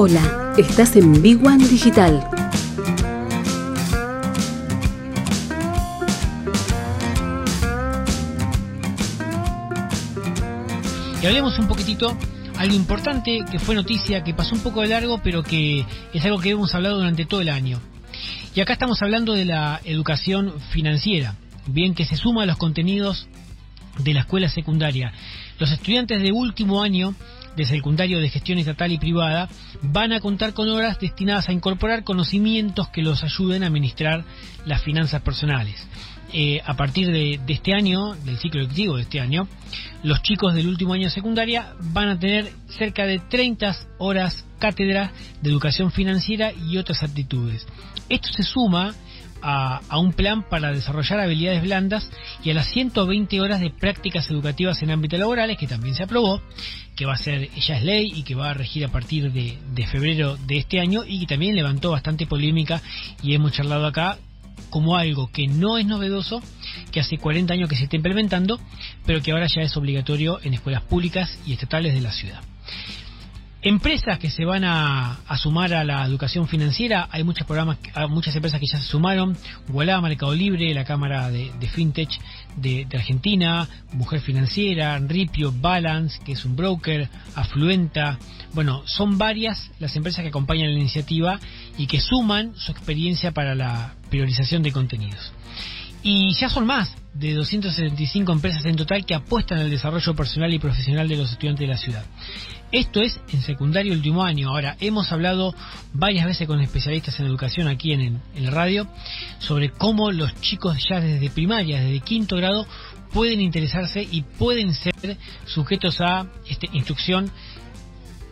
Hola, estás en Big One Digital. Y hablemos un poquitito algo importante que fue noticia, que pasó un poco de largo, pero que es algo que hemos hablado durante todo el año. Y acá estamos hablando de la educación financiera, bien que se suma a los contenidos de la escuela secundaria. Los estudiantes de último año de secundario de gestión estatal y privada van a contar con horas destinadas a incorporar conocimientos que los ayuden a administrar las finanzas personales. Eh, a partir de, este año, del ciclo lectivo de este año, los chicos del último año de secundaria van a tener cerca de 30 horas cátedra de educación financiera y otras aptitudes. Esto se suma a, un plan para desarrollar habilidades blandas y a las 120 horas de prácticas educativas en ámbitos laborales que también se aprobó, que va a ser, ya es ley y que va a regir a partir de, de febrero de este año y que también levantó bastante polémica y hemos charlado acá como algo que no es novedoso, que hace 40 años que se está implementando, pero que ahora ya es obligatorio en escuelas públicas y estatales de la ciudad. Empresas que se van a, sumar a la educación financiera, hay muchos programas, muchas empresas que ya se sumaron, Wallah, Mercado Libre, la Cámara de, FinTech de, Argentina, Mujer Financiera, Ripio, Balance, que es un broker, Afluenta, bueno, son varias las empresas que acompañan la iniciativa y que suman su experiencia para la priorización de contenidos. Y ya son más de 275 empresas en total que apuestan al desarrollo personal y profesional de los estudiantes de la ciudad. Esto es en secundario último año. Ahora, hemos hablado varias veces con especialistas en educación aquí en, el radio sobre cómo los chicos ya desde primaria, desde quinto grado, pueden interesarse y pueden ser sujetos a este, instrucción.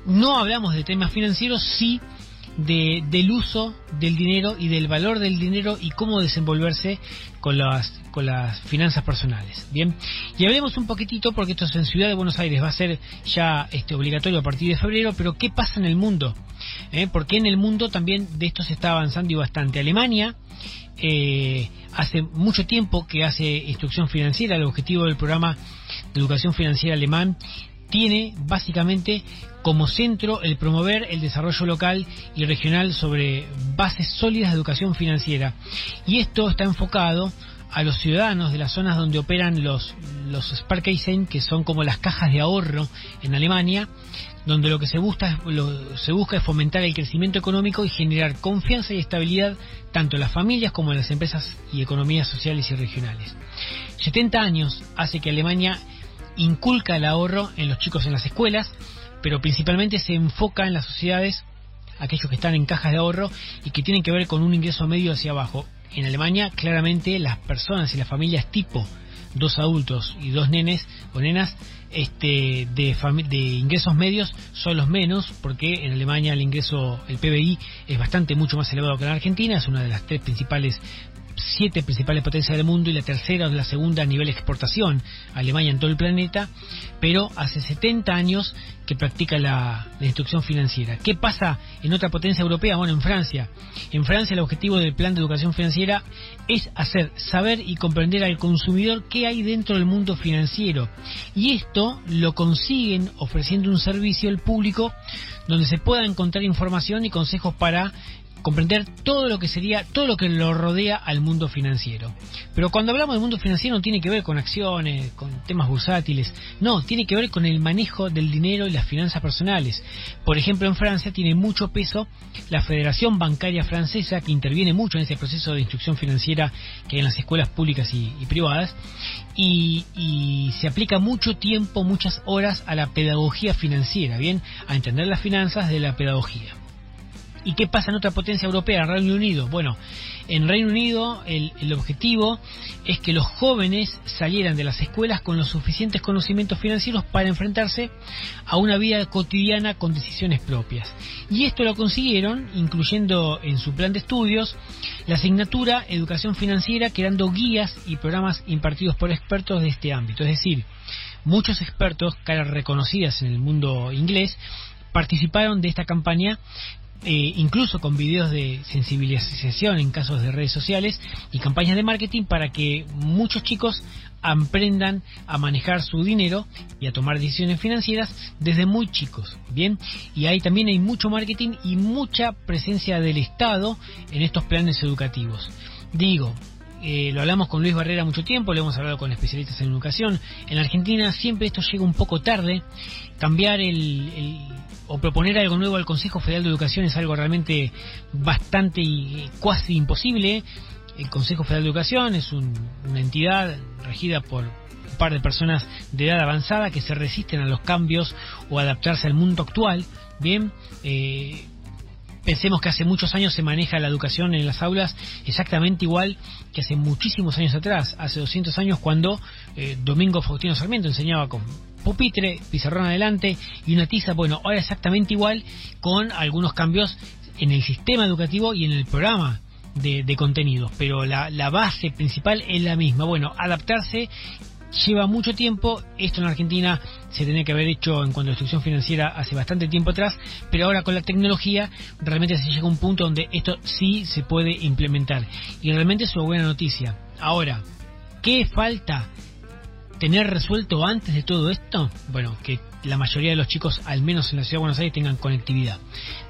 No hablamos de temas financieros, sí de, del uso del dinero y del valor del dinero y cómo desenvolverse con las, con las finanzas personales. Bien, y hablemos un poquitito, porque esto es en Ciudad de Buenos Aires, va a ser ya este, obligatorio a partir de febrero, pero ¿qué pasa en el mundo? ¿Eh? Porque en el mundo también de esto se está avanzando y bastante. Alemania eh, hace mucho tiempo que hace instrucción financiera, el objetivo del programa de educación financiera alemán tiene básicamente como centro el promover el desarrollo local y regional sobre bases sólidas de educación financiera. Y esto está enfocado a los ciudadanos de las zonas donde operan los, los que son como las cajas de ahorro en Alemania, donde lo que se busca, se busca es fomentar el crecimiento económico y generar confianza y estabilidad tanto en las familias como en las empresas y economías sociales y regionales. 70 años hace que Alemania inculca el ahorro en los chicos en las escuelas, pero principalmente se enfoca en las sociedades, aquellos que están en cajas de ahorro y que tienen que ver con un ingreso medio hacia abajo. En Alemania, claramente, las personas y las familias tipo dos adultos y dos nenes o nenas este, de, de ingresos medios son los menos, porque en Alemania el ingreso, el PBI, es bastante mucho más elevado que en Argentina, es una de las tres principales siete principales potencias del mundo y la tercera o la segunda a nivel exportación, Alemania en todo el planeta, pero hace 70 años que practica la, instrucción financiera. ¿Qué pasa en otra potencia europea? Bueno, en Francia. En Francia el objetivo del plan de educación financiera es hacer saber y comprender al consumidor qué hay dentro del mundo financiero. Y esto lo consiguen ofreciendo un servicio al público donde se pueda encontrar información y consejos para comprender todo lo que sería, todo lo que lo rodea al mundo financiero. Pero cuando hablamos del mundo financiero no tiene que ver con acciones, con temas bursátiles, no, tiene que ver con el manejo del dinero y las finanzas personales. Por ejemplo, en Francia tiene mucho peso la Federación Bancaria Francesa, que interviene mucho en ese proceso de instrucción financiera que hay en las escuelas públicas y, privadas, y, y se aplica mucho tiempo, muchas horas a la pedagogía financiera, bien, a entender las finanzas de la pedagogía. ¿Y qué pasa en otra potencia europea, Reino Unido? Bueno, en Reino Unido el, objetivo es que los jóvenes salieran de las escuelas con los suficientes conocimientos financieros para enfrentarse a una vida cotidiana con decisiones propias. Y esto lo consiguieron incluyendo en su plan de estudios la asignatura Educación Financiera, creando guías y programas impartidos por expertos de este ámbito. Es decir, muchos expertos, caras reconocidas en el mundo inglés, participaron de esta campaña eh, incluso con videos de sensibilización en casos de redes sociales y campañas de marketing para que muchos chicos aprendan a manejar su dinero y a tomar decisiones financieras desde muy chicos, ¿bien? Y ahí también hay mucho marketing y mucha presencia del Estado en estos planes educativos. Digo, eh, lo hablamos con Luis Barrera mucho tiempo, lo hemos hablado con especialistas en educación. En Argentina siempre esto llega un poco tarde. Cambiar el, o proponer algo nuevo al Consejo Federal de Educación es algo realmente bastante y cuasi imposible. El Consejo Federal de Educación es una entidad regida por un par de personas de edad avanzada que se resisten a los cambios o adaptarse al mundo actual. Bien, eh, Pensemos que hace muchos años se maneja la educación en las aulas exactamente igual que hace muchísimos años atrás, hace 200 años cuando eh, Domingo Faustino Sarmiento enseñaba con pupitre, pizarrón adelante y una tiza. Bueno, ahora exactamente igual con algunos cambios en el sistema educativo y en el programa de, contenidos, pero la, la, base principal es la misma. Bueno, adaptarse lleva mucho tiempo. Esto en Argentina se tenía que haber hecho en cuanto a instrucción financiera hace bastante tiempo atrás, pero ahora con la tecnología realmente se llega a un punto donde esto sí se puede implementar. Y realmente es una buena noticia. Ahora, ¿qué falta tener resuelto antes de todo esto? Bueno, que la mayoría de los chicos, al menos en la ciudad de Buenos Aires, tengan conectividad.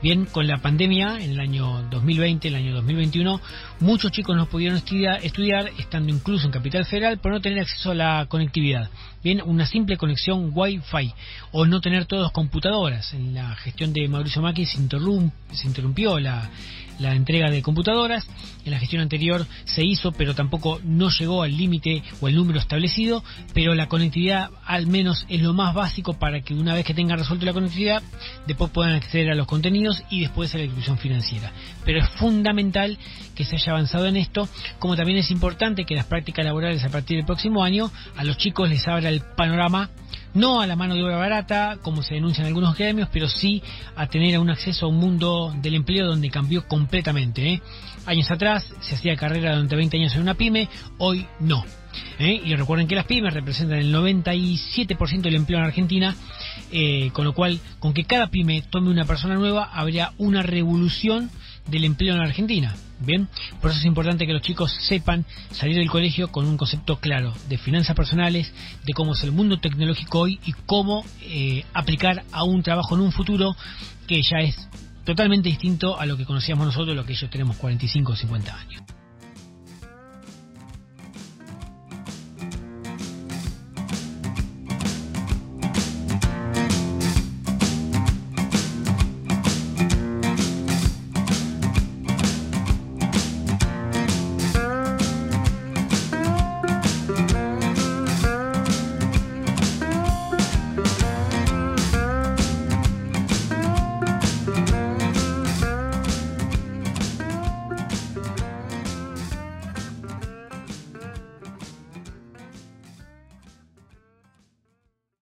Bien, con la pandemia, en el año 2020, el año 2021, muchos chicos no pudieron estudiar, estando incluso en Capital Federal, por no tener acceso a la conectividad. Bien, una simple conexión Wi-Fi, o no tener todas computadoras. En la gestión de Mauricio Macri se, interrumpió la la entrega de computadoras. En la gestión anterior se hizo, pero tampoco no llegó al límite o el número establecido, pero la conectividad al menos es lo más básico para que una vez que tengan resuelto la conectividad, después puedan acceder a los contenidos y después a la inclusión financiera. Pero es fundamental que se haya avanzado en esto, como también es importante que las prácticas laborales a partir del próximo año a los chicos les abra el panorama no a la mano de obra barata, como se denuncian algunos gremios, pero sí a tener un acceso a un mundo del empleo donde cambió completamente. ¿eh? Años atrás se hacía carrera durante 20 años en una pyme, hoy no. ¿Eh? Y recuerden que las pymes representan el 97% del empleo en Argentina, eh, con lo cual, con que cada pyme tome una persona nueva, habría una revolución del empleo en Argentina. Bien, por eso es importante que los chicos sepan salir del colegio con un concepto claro de finanzas personales, de cómo es el mundo tecnológico hoy y cómo eh, aplicar a un trabajo en un futuro que ya es totalmente distinto a lo que conocíamos nosotros, lo que ellos tenemos 45 o 50 años.